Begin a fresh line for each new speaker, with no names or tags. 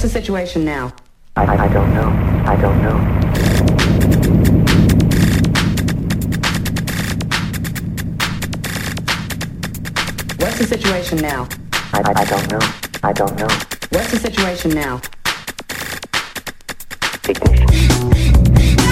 What's the situation now?
I, I don't know. I don't know.
What's the situation now?
I, I, I don't know. I don't know.
What's the situation now?
Ignition.